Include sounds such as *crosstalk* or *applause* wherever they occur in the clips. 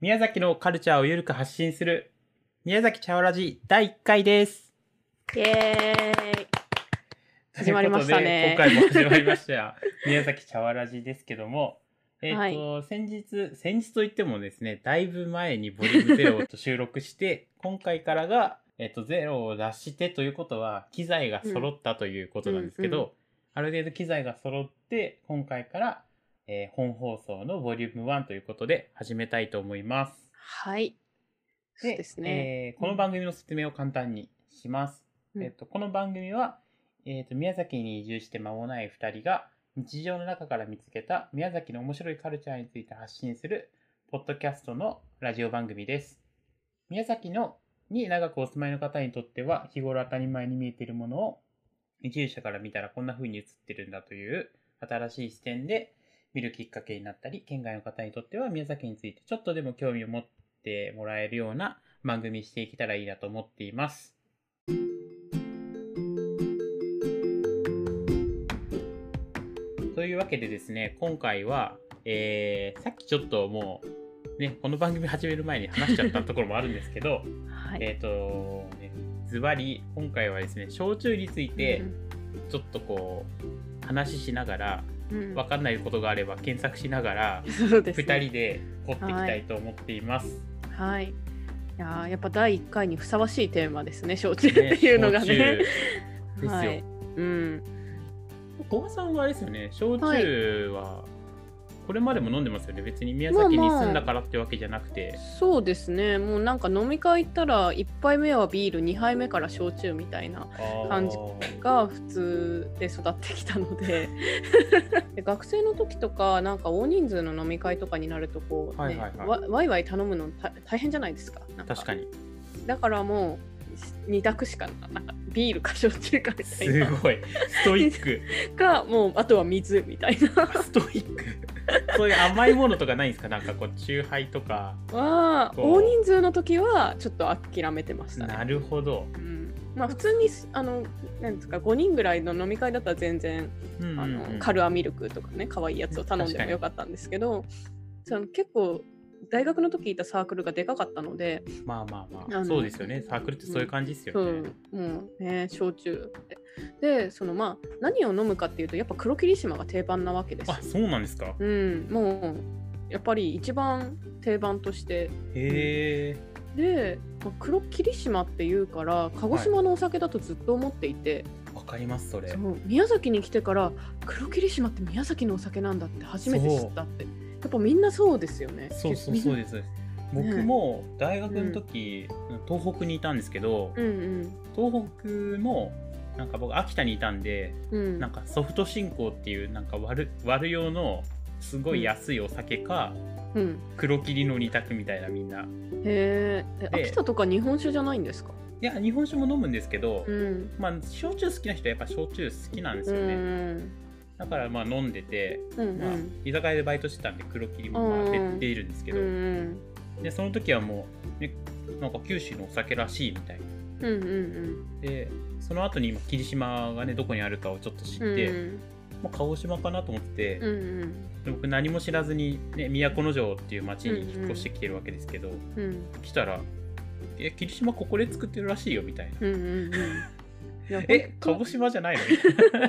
宮崎のカルチャーをゆるく発信する宮崎茶わらじ第1回です。イエーイ。始まりましたね。今回も始まりました。宮崎茶わらじですけども、えっ、と、先日、先日といってもですね、だいぶ前にボリュームゼロと収録して、今回からが、えっ、と、ゼロを出してということは、機材が揃ったということなんですけど、うん。うん。ある程度機材が揃って、今回から、えー本放送のボリューム1ということで始めたいと思います。はい。そうですね。えーこの番組の説明を簡単にします。うんえっとこの番組は、えっと宮崎に移住して間もない2人が日常の中から見つけた宮崎の面白いカルチャーについて発信するポッドキャストのラジオ番組です。宮崎のに長くお住まいの方にとっては日頃当たり前に見えているものを移住者から見たらこんな風に映ってるんだという新しい視点で見るきっかけになったり県外の方にとっては宮崎についてちょっとでも興味を持ってもらえるような番組にしていけたらいいなと思っています。というわけでですね、今回は、えーさっきちょっともう、ね、この番組始める前に話しちゃったところもあるんですけど、*laughs* はい。えっ、と、ね、ズバリ、今回はですね、焼酎について、ちょっとこう、話ししながら、うん、うんわかんないことがあれば検索しながら、そうです、2人で掘っていきたいと思っています。はい。いやーやっぱ第1回にふさわしいテーマですね、焼酎っていうのがね。焼酎ですよ。はい。うん。小川さんはあれですよね、焼はい酎は、これまでも飲んでますよね。別に宮崎に住んだからってわけじゃなくて。そうですね。もうなんか飲み会行ったら1杯目はビール、2杯目から焼酎みたいな感じが普通で育ってきたので *laughs* で学生の時とかなんか大人数の飲み会とかになるとこう、ねはいはいはいわワイワイ頼むのた大変じゃないですかか確かに。だからもう2択しかなんかビールか焼酎かみたいすなごい。ストイック。*laughs* かもうあとは水みたいなストイック。*laughs* そういう甘いものとかないんですか？なんかこう、チューハイとか。は大人数の時はちょっと諦めてましたね。なるほど。うん。まあ普通にあのなんですか？5人ぐらいの飲み会だったら全然うんうんうん。あのカルアミルクとかね可愛いやつを頼んでもよかったんですけどその結構大学の時いたサークルがでかかったので、まあまあまあ。そうですよね。サークルってそういう感じですよそうね。もうね焼酎でそのまあ何を飲むかっていうとやっぱ黒霧島が定番なわけですよあ、そうなんですか。うんもうやっぱり一番定番としてへえ。で、まあ黒霧島っていうから鹿児島のお酒だとずっと思っていて、わかります、それ。宮崎に来てから黒霧島って宮崎のお酒なんだって初めて知ったってやっぱみんなそうですよね。そうそうそうです。僕も大学の時、東北にいたんですけど、うん東北もなんか僕秋田にいたんで、うん。うんなんかソフト進行っていうなんか割る割る用のすごい安いお酒か、うん。黒霧の二択みたいなみんな。へー。えで秋田とか日本酒じゃないんですか？いや日本酒も飲むんですけど、うん。まあ焼酎好きな人はやっぱ焼酎好きなんですうよね。んだからまあ飲んでて、うんまあ、居酒屋でバイトしてたんで黒霧もまあうん出ているんですけうど、ん。でその時はもう、ね、なんか九州のお酒らしいみたいな。うんうんでその後に今霧島がねどこにあるかをちょっと知っうんて、うん。まあ、鹿児島かなと思って、うんうん。で僕何も知らずに、ね、都城っていう町に引っ越してきてるわけですけど、うん。来たら「え霧島ここで作ってるらしいよ」みたいな。うんうんうん。いや「え鹿児島じゃないの?いな」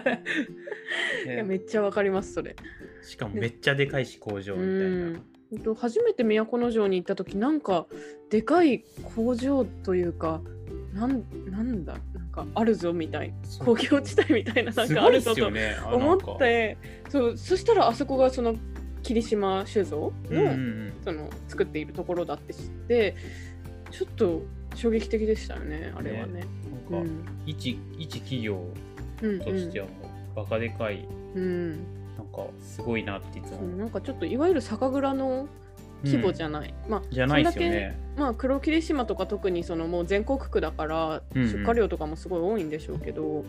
いやめっちゃわかりますそれ。しかもめっちゃでかいし工場みたいな、初めて都城に行った時なんかでかい工場というかなんなんだ？なんかあるぞみたい工業地帯みたいななんかあるぞと思って。そうそしたらあそこがその霧島酒造の,、うんうんうん。その作っているところだって知ってちょっと衝撃的でしたよねあれはね。うなんかん。一一企業うんとしてはもうバカでかいうん。なんかすごいなっていつも。なんかちょっといわゆる酒蔵の規模じゃ、ゃない、まあうんじゃないですよね。まあ黒霧島とか特にそのもう全国区だからうんうん。出荷量とかもすごい多いんでしょうけど、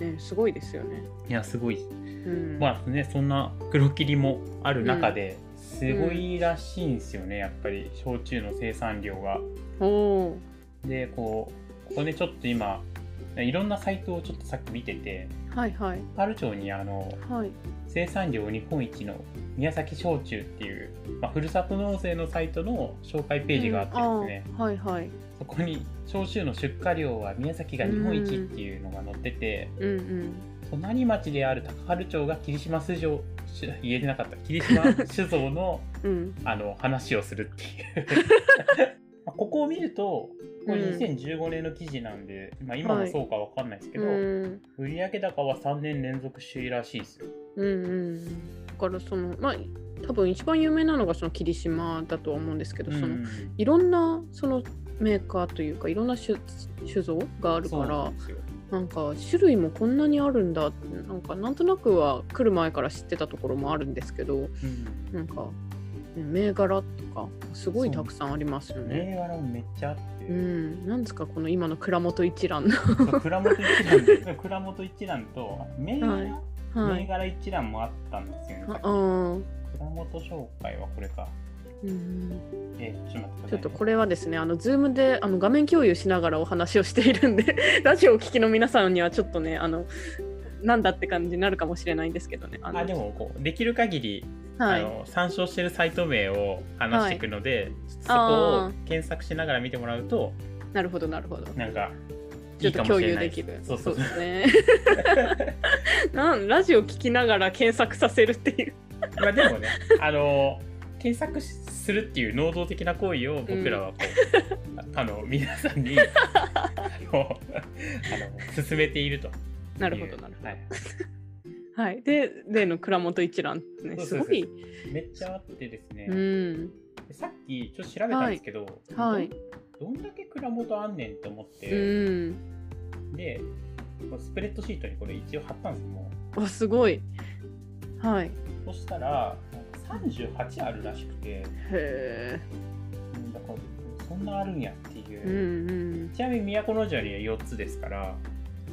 ねすごいですよね。いやすごい。うん、まあねそんな黒霧もある中で、すごいらしいんですよねやっぱり。焼酎の生産量が。おおでこうここでちょっと今いろんなサイトをちょっとさっき見ててはいはい。春町にあのはい。生産量日本一の宮崎焼酎っていう、まあ、ふるさと納税のサイトの紹介ページがあってですね、うんはいはい。そこに焼酎の出荷量は宮崎が日本一っていうのが載ってて、うんうん。隣町である高春町が霧島酒造し言えてなかった霧島酒造のうん。あの話をするっていう。ま *laughs* あここを見るとこれうん。2015年の記事なんで、まあ、今もそうかわかんないですけど、うん。売上高は3年連続首位らしいですよ。うんうんだからそのまあ多分一番有名なのがその霧島だとは思うんですけど、そのうんいろんなそのメーカーというかいろんな酒酒造があるからなんか種類もこんなにあるんだってなんかなんとなくは来る前から知ってたところもあるんですけどうん。なんかね銘柄とかすごいたくさんありますよね。銘柄もめっちゃあって、うん、なんですかこの今の蔵元一覧の。蔵元一覧で *laughs* 蔵元一覧と銘柄、はいはい。銘柄一覧もあったんですよね。蔵元紹介はこれか。うん、えーちょっと。ちょっとこれはですね、あの、ズームであの画面共有しながらお話をしているんで、*laughs* ラジオをお聞きの皆さんにはちょっとね、あの、なんだって感じになるかもしれないんですけどね。あでもこうできる限り、はい。あの参照してるサイト名を話していくので、そこあを検索しながら見てもらうとなるほど、なるほど。なんかちょっと共有できる。そうそうですね。*laughs* なんラジオ聞きながら検索させるっていう。まあでもねあの検索するっていう能動的な行為を僕らはこう、あ *laughs* あの皆さんに *laughs* あの進めているという。なるほど、なるほはいど。はい。*laughs* で、例の蔵元一覧ね、すごい。めっちゃあってですね、うん。でさっきちょっと調べたんですけど、はい。どんだけ蔵元あんねんと思っうて、ん。でスプレッドシートにこれ一応貼ったんですよもうわ、すごい。はい。そしたらなんか38あるらしくてへえ。そんなあるんやっていう、うんうん。ちなみに都城には4つですから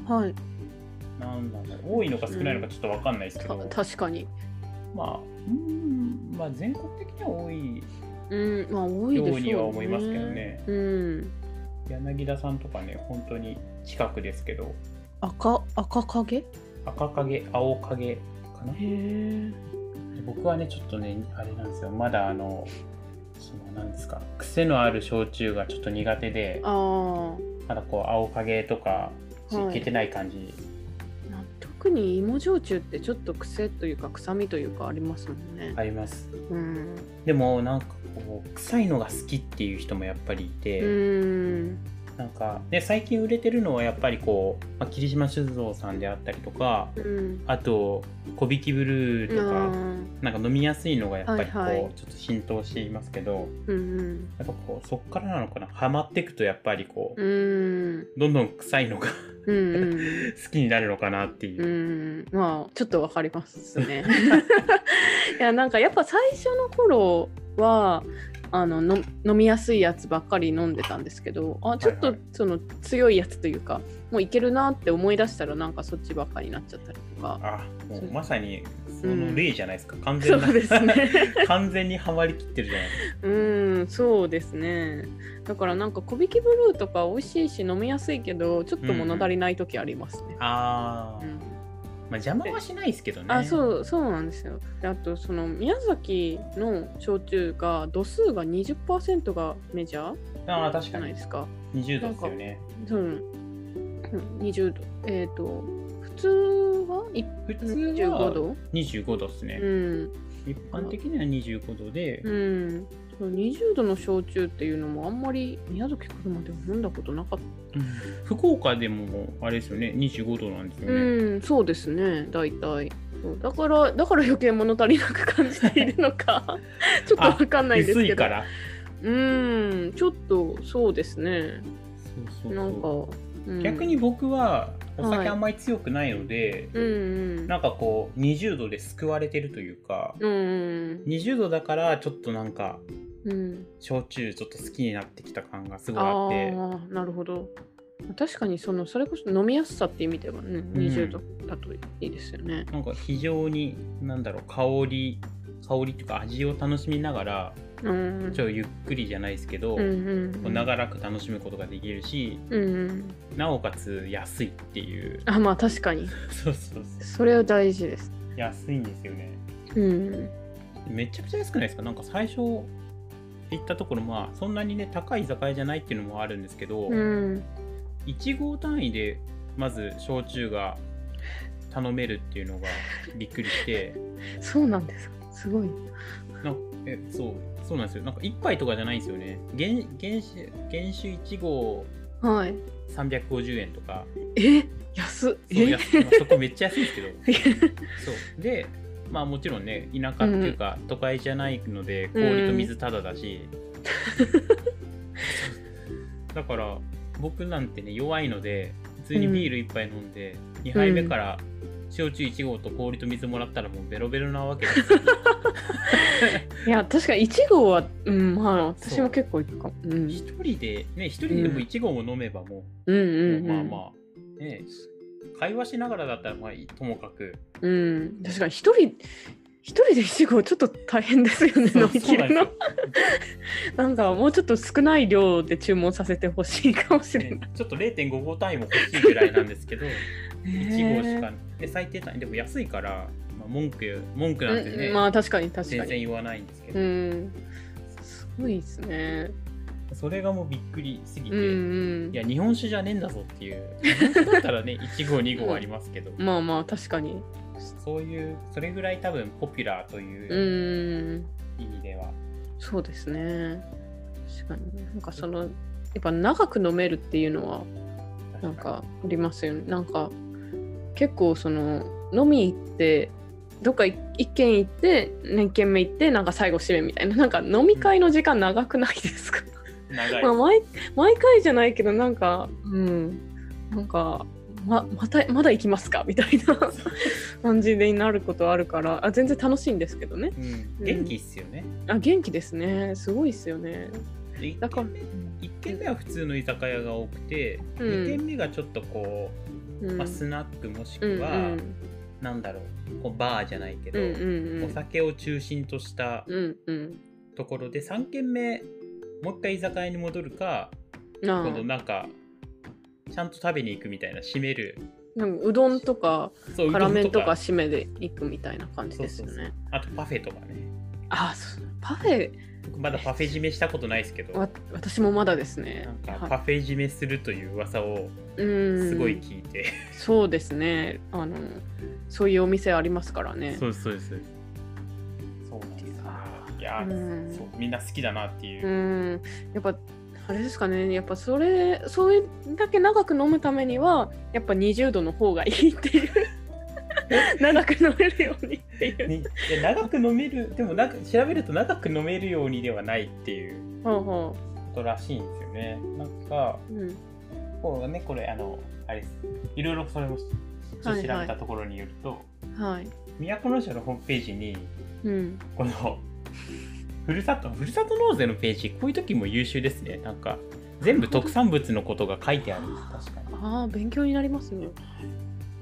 はい。なんなんだろう多いのか少ないのかちょっと分かんないですけたど、確かに。まあうんまあ全国的には多いうん、まあ多いでしょう、ね。ようには思いますけどねうん。柳田さんとかね本当に近くですけど赤、赤影？へ赤影青影かなえ。で僕はねちょっとねあれなんですよまだあのそのなんですか癖のある焼酎がちょっと苦手でああ。まだこう青影とかはいいけてない感じ、な特に芋焼酎ってちょっと癖というか臭みというかありますもんね。ありますうん。でもなんかこう臭いのが好きっていう人もやっぱりいて、うん。なんかで最近売れてるのはやっぱりこう、まあ、霧島酒造さんであったりとかうん。あと小引きブルーとか、なんか飲みやすいのがやっぱりこう、はいはいちょっと浸透していますけどうんうん。やっぱこうそっからなのかなハマっていくとやっぱりこう、うん。どんどん臭いのがうんうん。*laughs* 好きになるのかなっていうう。ん、まあちょっとわかりますね。*laughs* いやなんかやっぱ最初の頃はあのの飲みやすいやつばっかり飲んでたんですけどあちょっとその強いやつというかもういけるなって思い出したらなんかそっちばっかりになっちゃったりとか。あもそううまさにその例じゃないですか、完全なそうですね。*laughs* 完全にハマりきってるじゃないですか。うん、そうですね。だからなんか小引きブルーとか美味しいし飲みやすいけどちょっと物足りない時ありますね。ああ、うんまあ邪魔はしないですけどね。あそうそうなんですよ。であとその宮崎の焼酎が度数が20%がメジャーじああ確かないですか。20度ですよね。そううん。20度。えっ、と普通はい普通25は度？25度ですね。うん。一般的には25度で、うんそう20度の焼酎っていうのもあんまり宮崎来るまでは飲んだことなかっうん。福岡でもあれですよね。25度なんですた、よね。うんそうですね。大体。そうだからだから余計物足りなく感じているのか。*laughs* ちょっとわかんないですけど。薄いから。うんちょっとそうですね。そうそうそう。なんか、うん。逆に僕はおはい。酒あんまり強くないので、うんうん。なんかこう20度で救われてるというか、うんうん20度だからちょっとなんかうん。焼酎ちょっと好きになってきた感がすごいあって。ああなるほど。確かにそのそれこそ飲みやすさっていう意味ではね、20度だといいですよね。なんか非常になんだろう香り香りというか味を楽しみながらうん。ちょっとゆっくりじゃないですけど、うんうん。こう長らく楽しむことができるしうんうん。なおかつ安いっていう。あまあ確かに。*laughs* そうそうそう。それは大事です。安いんですよね。うん。めちゃくちゃ安くないですか？なんか最初行ったところまあそんなにね高い居酒屋じゃないっていうのもあるんですけど、うん。1号単位でまず焼酎が頼めるっていうのがびっくりして。*laughs* そうなんですか。すごい。なんかえそうそうなんですよ。なんか1杯とかじゃないんですよね。原原酒原酒1号はい。350円とか。え？安っ。え？安まあそこめっちゃ安いんですけど。*laughs* そう。でまあもちろんね田舎っていうか都会じゃないので氷と水タダだし、*laughs* だから僕なんてね弱いので普通にビール1杯飲んで、2杯目から焼酎1号と氷と水もらったらもうベロベロなわけですよ。いや確かに1号はうんまあ私も結構いくかも。うん。一人でね一人でも1号も飲めばもうんうう、ん。もうまあまあね会話しながらだったらまあともかく。うん。確かに一人一人で1号ちょっと大変ですよね飲み切るの。なんかもうちょっと少ない量で注文させてほしいかもしれない。ね、ちょっと0.5号単位も欲しいぐらいなんですけど *laughs* 1号しへかで最低単位でも安いから、まあ、文句文句なんてね、うんまあ確かに確か全に然言わないんですけど、うん。すごいですねそれがもうびっくりすぎて、うんうん。いや日本酒じゃねえんだぞっていう。だったらね1号2号ありますけど、まあまあ確かに。そういうそれぐらい多分ポピュラーとういうん意味では、そうですね。確かに。なんかそのやっぱ長く飲めるっていうのはなんかありますよね。なんか結構その飲み行ってどっか一軒行って何軒目行ってなんか最後締めみたいな。なんか飲み会の時間長くないですか、長い、まあ毎毎回じゃないけどなんかうん。なんかままたまだ行きますか？みたいな *laughs* 感じになることあるからあ全然楽しいんですけどね。うん、元気っすよね、あ元気ですね。すごいっすよね。で1だから軒目一軒目は普通の居酒屋が多くて、うん。2軒目がちょっとこう、うん。まあ、スナックもしうんくは、なんだろうこうバーじゃないけど、うんうんうん。お酒を中心としたうんうん。ところで3軒目もう一回居酒屋に戻るかうんあ。今度なんかちゃんと食べに行くみたいな締める。なんかうどんとかそう辛麺とか締めで行くみたいな感じですよね。そうそうあとパフェとかね。あそう。パフェ？僕まだパフェ締めしたことないですけど。わ私もまだですね。なんかはパフェ締めするという噂をうん。すごい聞いて、そうですね。あのそういうお店ありますからね。そうですそうです。そうなんですよいやー、うん。そうみんな好きだなっていう。う、ん。やっぱあれですかね。やっぱそれそれだけ長く飲むためにはやっぱ20度の方がいいっていう。*laughs* 長く飲めるようにっていう。ね、長く飲めるでもなんか調べると長く飲めるようにではないっていう。ことらしいんですよね。なんかう、うん、こうねこれあのあれです。いろいろそれも調べたところによると、はい、都城のホームページにうん、このふるさとふるさと納税のページこういう時も優秀ですね。なんか全部特産物のことが書いてある。確かに。ああ勉強になりますね。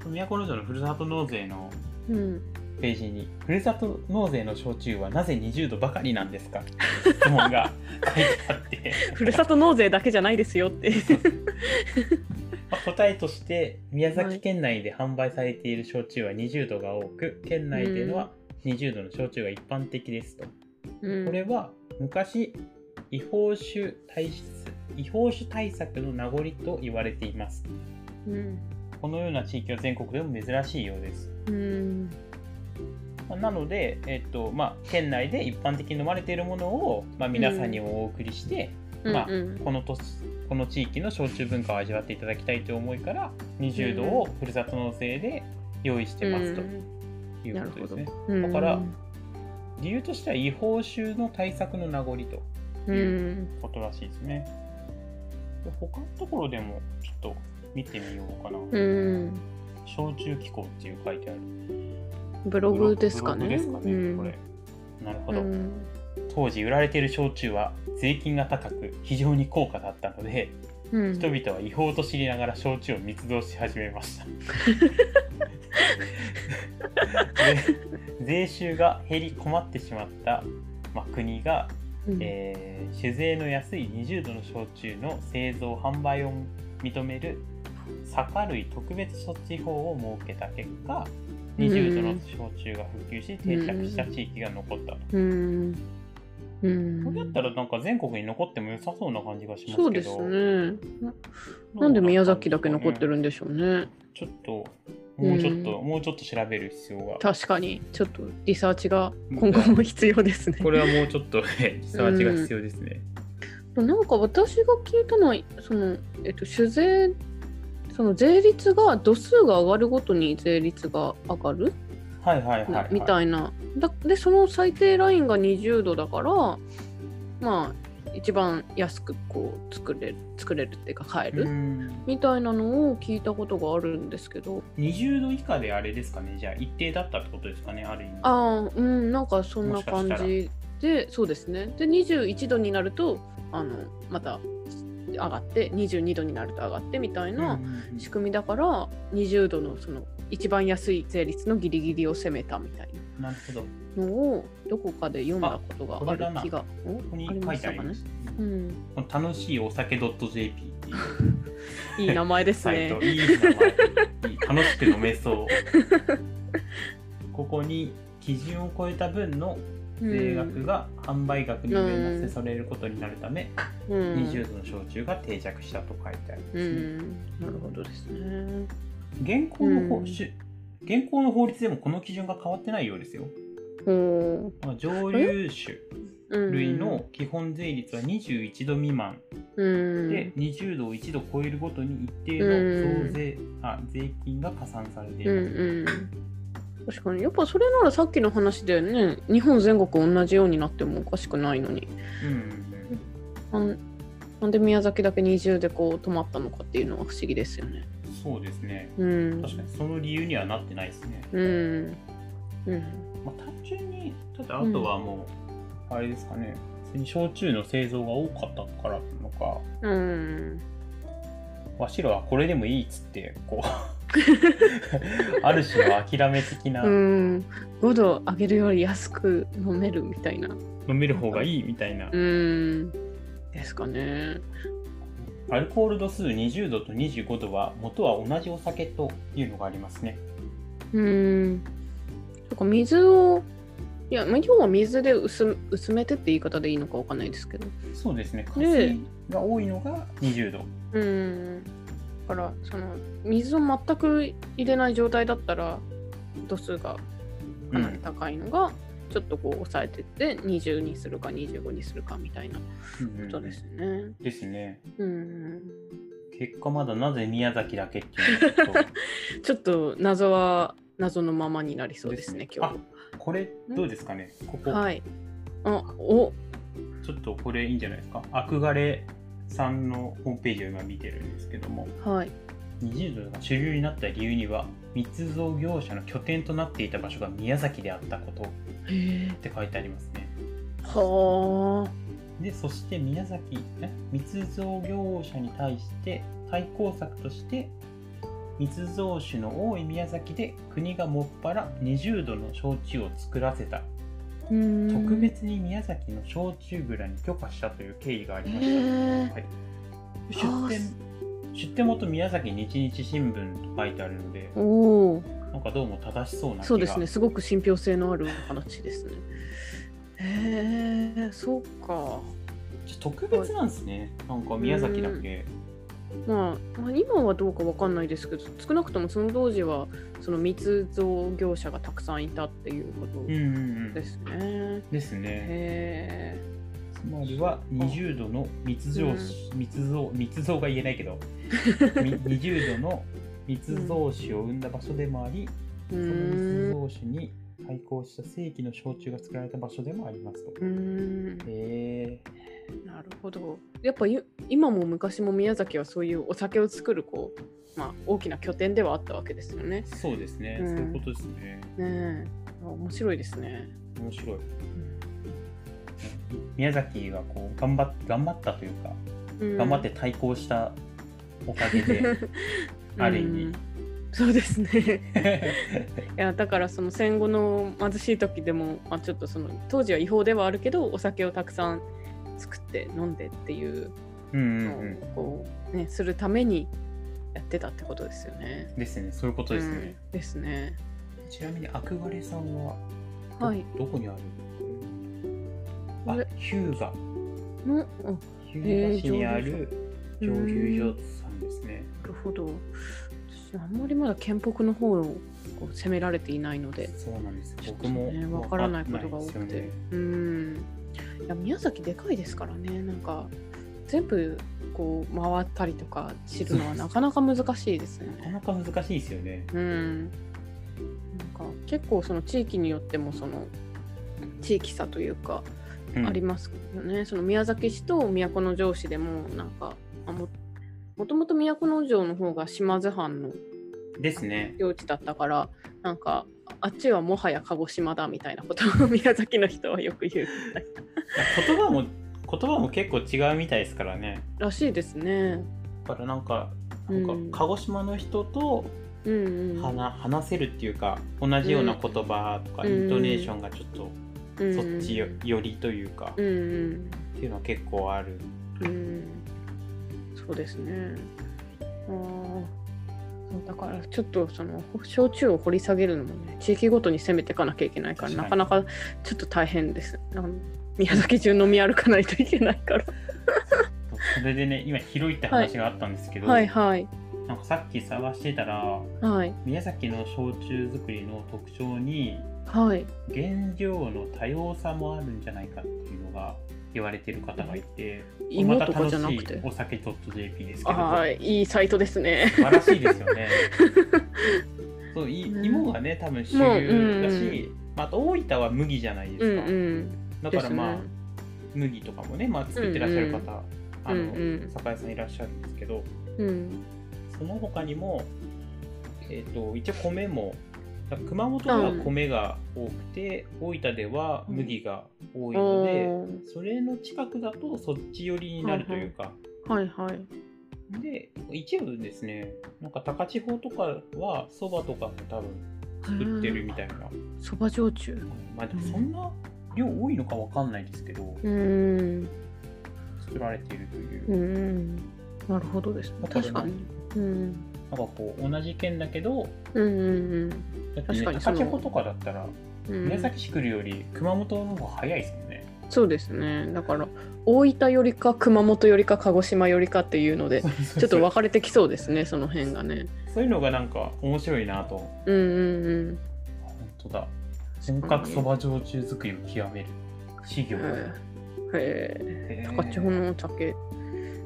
都城のふるさと納税のうん。ページに「ふるさと納税の焼酎はなぜ20度ばかりなんですか?」質問が書いてあって。*laughs* ふるさと納税だけじゃないですよって。*laughs* まあ答えとして宮崎県内で販売されている焼酎は20度が多く県内でのは20度の焼酎が一般的ですと。うん。これは昔違法酒対質違法酒対策の名残と言われています。うん。このような地域は全国でも珍しいようです。うん。まあなので、えっとまあ、県内で一般的に飲まれているものを、まあ、皆さんにお送りして、まあうんこの都市この地域の焼酎文化を味わっていただきたいという思いから20度をふるさと納税で用意してますということですね。うん。だから理由としては違法酒の対策の名残とういうんことらしいですね。で他のところでもちょっと見てみようかな。うん焼酎機構っていう書いてある。ブログですかねですかね、うんこれ。なるほど。うん当時売られている焼酎は税金が高く非常に高価だったので、うん人々は違法と知りながら焼酎を密造し始めました。*laughs* で税収が減り困ってしまった、まあ、国が、うん。えー酒税の安い20度の焼酎の製造販売を認める酒類特別措置法を設けた結果20度の焼酎が普及し定着した地域が残ったと。うん。うん。これだったらなんか全国に残っても良さそうな感じがしますけど。そうですね。ななんで宮崎だけ残ってるんでしょうね。ちょっともうちょっと、もうちょっと調べる必要が。確かに。ちょっとリサーチが今後も必要ですね。これはもうちょっと *laughs* ねリサーチが必要ですね、なんか私が聞いたのはその、えっと、酒税その税率が度数が上がるごとに税率が上がる、はいはいはい、はい、みたいな。だでその最低ラインが20度だからまあ一番安くこう作れる作れるっていうか買える、うん。みたいなのを聞いたことがあるんですけど。20度以下であれですかね。じゃあ一定だったってことですかねある意味。ああうんなんかそんな感じでそうですね。で21度になるとあのまた上がって22度になると上がってみたいな、仕組みだから20度のその一番安い税率のギリギリを攻めたみたいなるほど。こなのをどこかで読んだことがある気がおこに書いてあります、うん、楽しいお酒 .jp っていういい名前ですね。*laughs* ト、いい名前。楽しく飲めそう。*laughs* ここに基準を超えた分の税額が販売額に上乗せされることになるため、うん、20度の焼酎が定着したと書いてありますね、うん、なるほどですね。現行の法、うん。し現行の法律でもこの基準が変わってないようですよ。ほまあ上流酒類の基本税率は21度未満。うん。で、20度を1度超えるごとに一定うん。の増税、あ税金が加算されていうんます。うん。確かに。やっぱそれならさっきの話でね。日本全国同じようになってもおかしくないのに。うんうんなんで宮崎だけ20でこう止まったのかっていうのは不思議ですよね。うんそうですね。うん。確かにその理由にはなってないですね。うん。うん。まあ、単純に、ただあとはもう、あれですかね、焼酎の製造が多かったからなのか、うん。わしらはこれでもいいっつって、こう、*laughs* ある種の諦め的な、うん。5度上げるより安く飲めるみたいな。飲める方がいいみたいな、うん。ですかねアルコール度数20度と25度は元は同じお酒というのがありますね。うん。か水をいや、まあ、要は水で薄薄めてって言い方でいいのかわかんないですけど。そうですね、加ね水が多いのが20度。うん。だからその水を全く入れない状態だったら度数がかなり高いのが、ちょっとこう抑えてって20にするか25にするかみたいなうんことですね。ですね。うん、結果まだなぜ宮崎だけっていうのがちょっと *laughs* ちょっと謎は謎のままになりそうですねです今日。これどうですかね？ここ、はい。あおちょっとこれいいんじゃないですか？アクガレさんのホームページを今見てるんですけども、はい。20度が主流になった理由には、密造業者の拠点となっていた場所が宮崎であったことっ。て書いてありますね。はあ。で、そして宮崎、え？密造業者に対して対抗策として、密造酒の多い宮崎で国がもっぱら20度の焼酎を作らせた。うん特別に宮崎の焼酎蔵に許可したという経緯がありました。はい、出店出店元宮崎日日新聞と書いてあるので、おお。なんかどうも正しそうなそうですね。すごく信憑性のある話ですね。へえ、そうか。ちょ特別なんですね。なんか宮崎だけ。まあ、まあ、今はどうかわかんないですけど少なくともその当時はその密造業者がたくさんいたっていうことうんうんうん。ですね。ですね。へつまりは20度の密造、密造、密造が言えないけど、*laughs* み20度の密造酒を生んだ場所でもあり、その密。造酒に対抗した正規の焼酎が作られた場所でもありますと。へえなるほど。やっぱい今も昔も宮崎はそういうお酒を作るこう、まあ、大きな拠点ではあったわけですよね。そうですね、うんそういうことですね。ね面白いですね。面白い。宮崎がこう頑張っ頑張ったというか、うん。頑張って対抗したおかげで、*laughs* ある意味。うん。そうですね。*laughs* いやだからその戦後の貧しい時でも、まあ、ちょっとその当時は違法ではあるけどお酒をたくさん作って飲んでっていうのをこう、ね、するためにやってたってことですよね。ですねそういうことですね。うん、ですね。ちなみに憧れさんははい。どこにある？あヒューガのヒューガ市にある蒸留所さんですね。なるほど。私あんまりまだ県北の方を攻められていないので、そうなんです。ちょっと僕もねわからないことが多くて、ねうん。いや宮崎でかいですからね。なんか全部こう回ったりとか知るのはなかなか難しいですよね。なかなか難しいですよね。うん。なんか結構その地域によってもその地域差というかうんありますよね。その宮崎市と都城市でもなんかあももともと都城の方が島津藩のですね。領地だったからなんかあっちはもはや鹿児島だみたいなことを *laughs* 宮崎の人はよく言うみたい言葉も言葉も結構違うみたいですからね。らしいですね。だからなんかなんうんか鹿児島の人とうんうん。話,、話せるっていうか同じような言葉とかうんイントネーションがちょっとうんそっちよよりというか、うんっうんていうのは結構ある。うん。そうですね。だからちょっとその焼酎を掘り下げるのもね地域ごとに攻めていかなきゃいけないからなかなかちょっと大変です。宮崎中飲み歩かないといけないから。それでね今広いって話があったんですけど、はいはいなんかさっき探してたらはい宮崎の焼酎作りの特徴にはい。原料の多様さもあるんじゃないかっていうのが言われてる方がいて、芋とかじゃなくて？また楽しいお酒 .jp ですけど、はいいいサイトですね。素晴らしいですよね。*laughs* そういね芋がね多分主流だし、まあ、あと大分は麦じゃないでうんすか。うん。だからまあ、ね麦とかもね、まあ、作ってらっしゃる方、うんあの、うんうん酒屋さんいらっしゃるんですけどうんその他にも、えー、と一応米も熊本では米が多くて、大分では麦が多いので、おーそれの近くだとそっち寄りになるというか、はいはい。で一部ですねなんか高千穂とかはそばとかも多分作ってるみたいな、そば焼酎。まあでもそんな量多いのかわかんないですけど、うーん。作られているといううーん。なるほどですね。確かに。うん。なんかこう同じ県だけどうんうんだって、ね、確かにその高千穂とかだったらうん。宮崎市来るより熊本の方が早いですもんね。そうですね。だから大分よりか熊本よりか鹿児島よりかっていうので、ちょっと分かれてきそうですね。その辺がね。そういうのがなんか面白いなと。うんうんうん。本当だ。本格そば焼酎作りを極める修行へえ。へー高千穂のお酒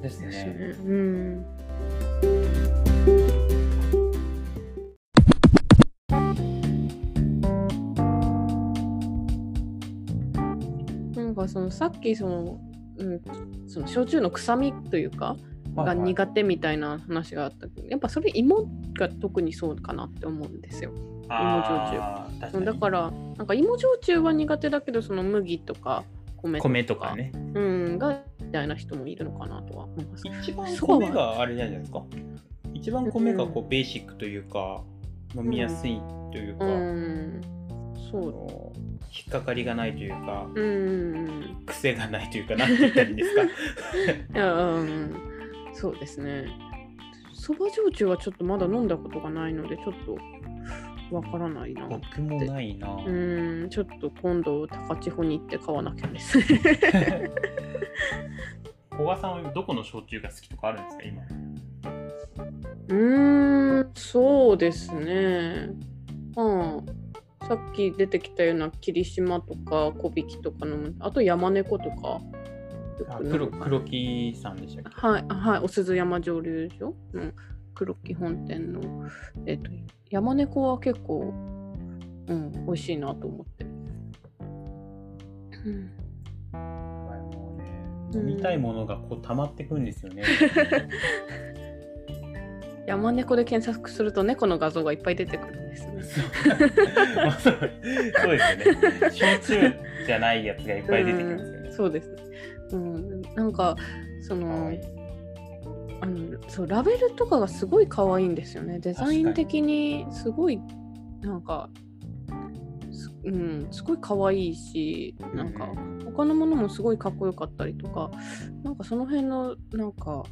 ですですね。ね。うん。かそのさっきその、うん、その焼酎の臭みというかがはいはい苦手みたいな話があったけど、やっぱそれ芋が特にそうかなって思うんですよ。あー確かにだからなんか芋焼酎は苦手だけどその麦とか米とか米とかね。うん、がみたいな人もいるのかなとは思います。一番米があれじゃないですか。一番米がこうベーシックというか飲みやすいというか、うん、あそう。の引っかかりがないというか、うんうん癖がないというか、なんて言ったらいいんですか？*laughs* うん。そうですね。そば焼酎はちょっとまだ飲んだことがないので、ちょっとわからないな。僕もないな。うん、ちょっと今度高千穂に行って買わなきゃですね。*laughs* 古賀さんはどこの焼酎が好きとかあるんですか今？うーん、そうですね。まあ、さっき出てきたような霧島とか小引とかの、あと山猫とか。黒黒木さんでしたっけ？はい、あはい、お鈴山蒸留所の黒木本店の、えっと、山猫は結構、うん、美味しいなと思って。うん、もうねうん飲みたいものがこう溜まってくんですよね。*laughs* 山猫で検索すると猫の画像がいっぱい出てくるんですそうそうですよね。焼酎じゃないやつがいっぱい出てきますよね。うんそうですね。うん、なんかその、はいあのそうラベルとかがすごい可愛いんですよねデザイン的にすごいなんかすうんすごい可愛いしなんか他のものもすごいかっこよかったりとかなんかその辺のなんか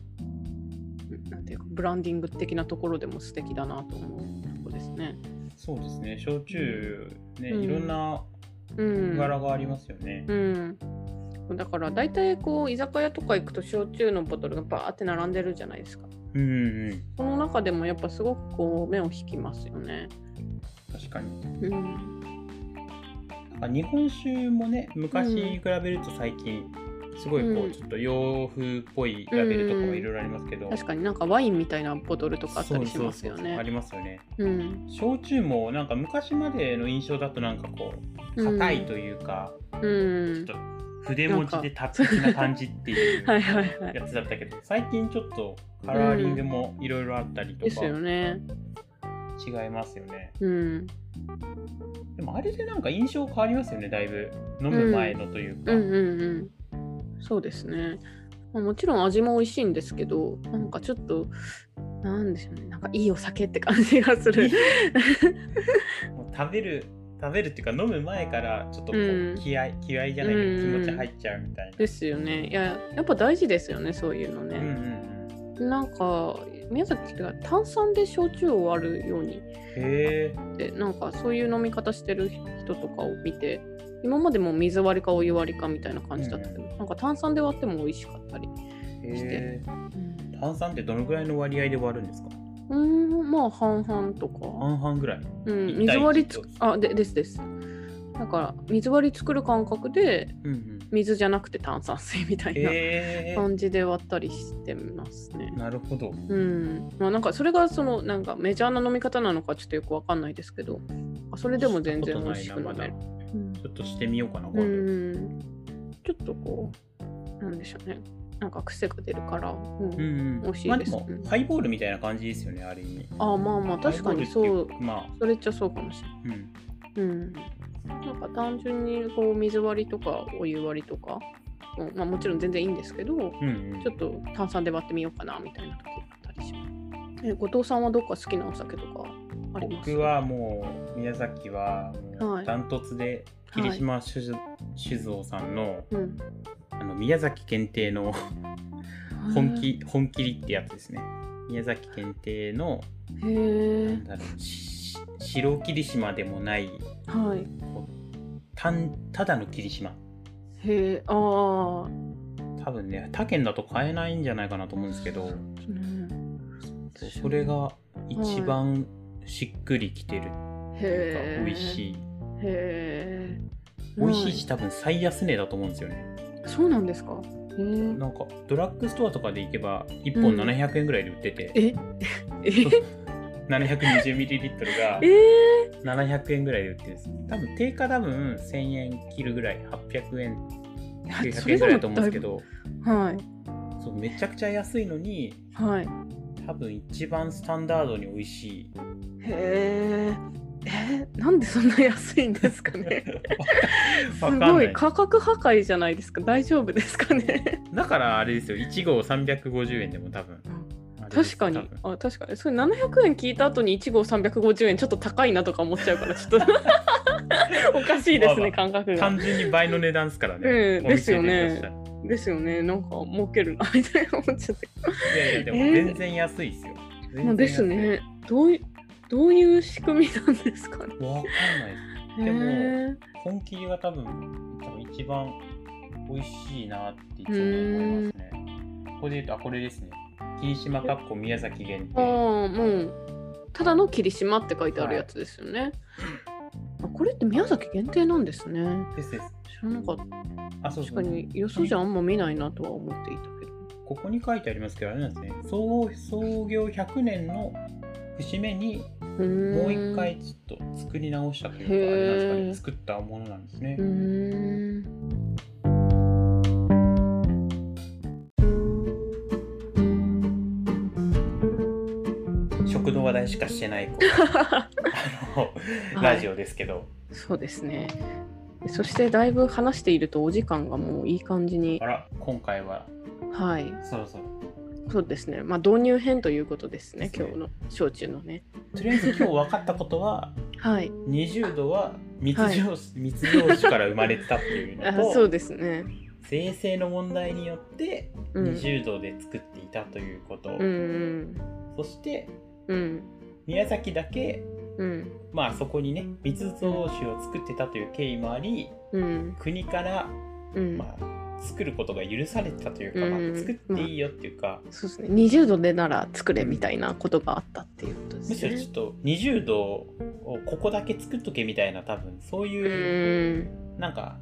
なんていうかブランディング的なところでも素敵だなと思うとこですね。そうですね焼酎ね、うんいろんなうん、柄がありますよね。うん、だから大体こう居酒屋とか行くと焼酎のボトルがバーって並んでるじゃないですか。うんうんうんその中でもやっぱすごくこう目を引きますよね。確かに。うん、あ日本酒もね昔に比べると最近すごいこううんちょっと洋風っぽいラベルとかもいろいろありますけど、確かになんかワインみたいなボトルとかあったりしますよそうそうそうあね。りますよね。うん、焼酎もなんか昔までの印象だとなんかこう硬いというか、うんちょっと筆文字で達的な感じっていうはいはいはい。やつだったけど最近ちょっとカラーリングもいろいろあったりとですかよね。違いますよね。うん、でもあれでなんか印象変わりますよねだいぶ飲む前のというか。うんうんうん。そうですね。まあもちろん味も美味しいんですけど、なんかちょっと、なんでしょうね、なんかいいお酒って感じがする。もう食べる食べるっていうか飲む前からちょっとこううん気合、気合じゃないけど気うん持ち入っちゃうみたいな。ですよね。いや、やっぱ大事ですよね、そういうのうんうね。んなんか、宮崎が炭酸で焼酎を割るようにでなんかそういう飲み方してる人とかを見て今までも水割りかお湯割りかみたいな感じだったけど、なんか炭酸で割っても美味しかったり、へえ。うん、炭酸ってどのぐらいの割合で割るんですか？うーんまあ半々とか、半々ぐらい。うん、水割りつあでですです。だから水割り作る感覚でうんうん、水じゃなくて炭酸水みたいな感じで割ったりしてますね。なるほど。うん、まあなんかそれがそのなんかメジャーな飲み方なのかちょっとよくわかんないですけどあそれでも全然美味しく飲める。うん。ちょっとしてみようかな、う。んちょっとこうなんでしょうね。なんか癖が出るから、うん。うんうん、美味しいです。まあでも、うん。ハイボールみたいな感じですよね、ある意味。あまあまあ確かにそう。まあ、それっちゃそうかもしれない。うん。うん、なんか単純にこう水割りとかお湯割りとか、うん。まあ、もちろん全然いいんですけどうんうん。ちょっと炭酸で割ってみようかなみたいな時があったりします。え後藤さんはどっか好きなお酒とか僕はもう宮崎はダントツで霧島酒造さんのうん、あの宮崎限定の本気本切りってやつですね。宮崎限定のへなえんだろうし白霧島でもないはい。たんただの霧島。へえああ多分ね他県だと買えないんじゃないかなと思うんですけど。そうそれが一番しっくりきてる。っていうへえか美味しい。美味しいし多分最安値だと思うんですよね。そうなんですか？なんかドラッグストアとかで行けば1本うん。700円ぐらいで売ってて、え？*laughs* え？720ml が *laughs* えー、700円ぐらいで売ってるんです。多分定価多分1000円切るぐらい800円900それでも円ぐらいだと思うんですけど。はい。そうめちゃくちゃ安いのにはい。多分一番スタンダードに美味しいへええー、なんでそんな安いんですかね？*laughs* すごい価格破壊じゃないですか。大丈夫ですかね？だからあれですよ。1号350円でも多分。確かに。あ確かに。それ700円聞いた後に1号350円ちょっと高いなとか思っちゃうからちょっと *laughs* おかしいですねま感覚が。単純に倍の値段ですからね、うんお店でですよね。ですよね。なんか儲けるなみたいな思っちゃって。いやいやでもえー。全然安いですよ、全然安いまあですね。どういどういう仕組みなんですかね？わかんない。ですへでもえ本気が多分多分一番美味しいなっていつも思いますね。ここで言うとあこれですね。霧島かっこ宮崎限ああ定もうただの霧島って書いてあるやつですよね、あこれって宮崎限定なんですね。ですです。知らなかった。あそう確かによそじゃあんま見ないなとは思っていたけど。ここに書いてありますけどあれなんですね。創創業100年の節目にもう一回ちょっと作り直したというか、あれなんですかね作ったものなんですね。食の話題しかしてないあの *laughs* はい。ラジオですけど、そうですね。そしてだいぶ話しているとお時間がもういい感じに。あら今回は。はい。そろそろ。そうですね。まあ導入編ということですね。今日の焼酎のね。とりあえず今日分かったことははい。20度は密造酒、*laughs* 密から生まれてたっていうあのとそうですね。生成の問題によってうん。20度で作っていたということ、うんうんそしてうん宮崎だけうんまあそこにね密造酒を作ってたという経緯もありうん国から、うん。まあ、作ることが許されてたというか、まあうん作っていいよっていうか、そうですね。20度でなら作れみたいなことがあったっていうことですむしろちょねっ。と20度をここだけ作っとけみたいな多分そうういう、ん。なんか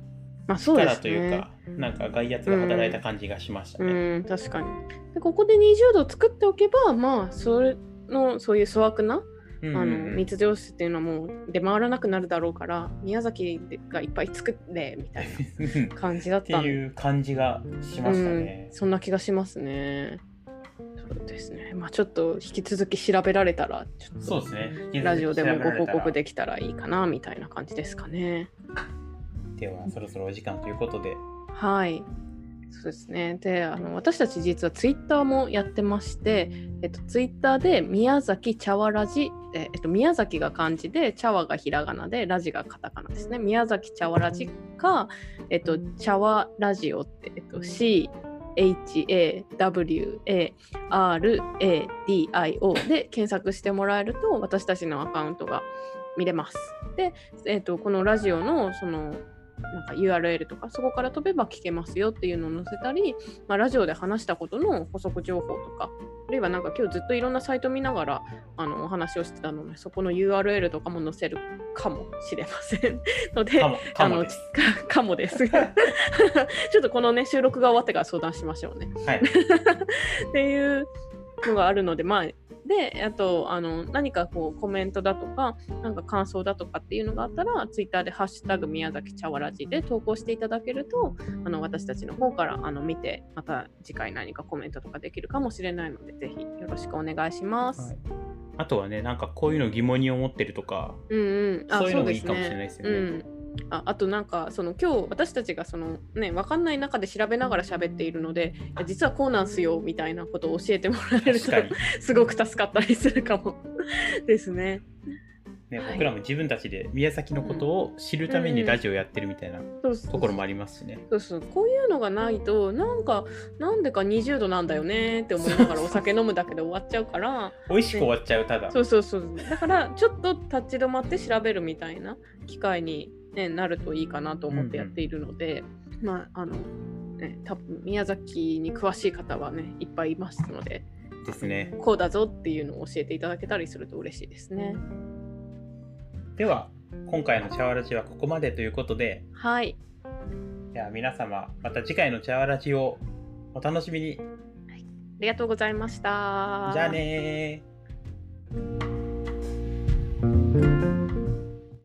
まあそうで力すねというか。なんか外圧が働いた感じがしましたね。うん、確かに。でここで20度作っておけば、まあ、それの、そういう粗悪な、うんあの密醸酒っていうのはもう出回らなくなるだろうから、宮崎がいっぱい作れみたいな *laughs* 感じだっってたんでいう感じがしましたねうん、。そんな気がしますね。そうですね。まあちょっと引き続き調べられたら、ちょっとそうですね。ラジオでもご報告で。できたらいいかなみたいな感じですかね。ではそろそろお時間ということで。はい。そうですね。で、あの私たち実はツイッターもやってまして、えっと、ツイッターで宮崎茶わラジ、ええっと、宮崎が漢字で、茶わがひらがなで、ラジがカタカナですね。宮崎茶わラジか、えっと、茶わラジオって、えっと、C、HAWARADIO で検索してもらえると私たちのアカウントが見れます。で、えっとこのラジオのそのなんか URL とかそこから飛べば聞けますよっていうのを載せたり、まあ、ラジオで話したことの補足情報とかあるいはなんか今日ずっといろんなサイト見ながらあのお話をしてたのでそこの URL とかも載せるかもしれません *laughs* のでかも、です。かかもです *laughs* *laughs* ちょっとこのね収録が終わってから相談しましょうねはい。っていうのがあるのでまあであとあの何かこうコメントだとかなんか感想だとかっていうのがあったらツイッターで「ハッシュタグ宮崎茶わらじ」で投稿していただけるとあの私たちの方からあの見てまた次回何かコメントとかできるかもしれないのでぜひよろしくお願いします。はい。あとはね、なんかこういうの疑問に思ってるとか、うんうん、あそういうのもいいかもしれないですよね。うんああとなんかその今日私たちがそのね分かんない中で調べながら喋っているので実はこうなんすよみたいなことを教えてもらえると *laughs* すごく助かったりするかも。*laughs* ですね。ねはい。僕らも自分たちで宮崎のことを知るためにラジオやってるみたいなところもありますしね。そうそう。こういうのがないとなんかなんでか20度なんだよねって思いながらお酒飲むだけで終わっちゃうから。美味しく終わっちゃう、ただ。そうそうそう。だからちょっと立ち止まって調べるみたいな機会に、ね、なるといいかなと思ってやっているので、まああのね多分宮崎に詳しい方はねいっぱいいますのでですね。こうだぞっていうのを教えていただけたりすると嬉しいですね。では、今回の茶わらじはここまでということで、はいでは皆様、また次回の茶わらじをお楽しみに。ありがとうございました。じゃあねー。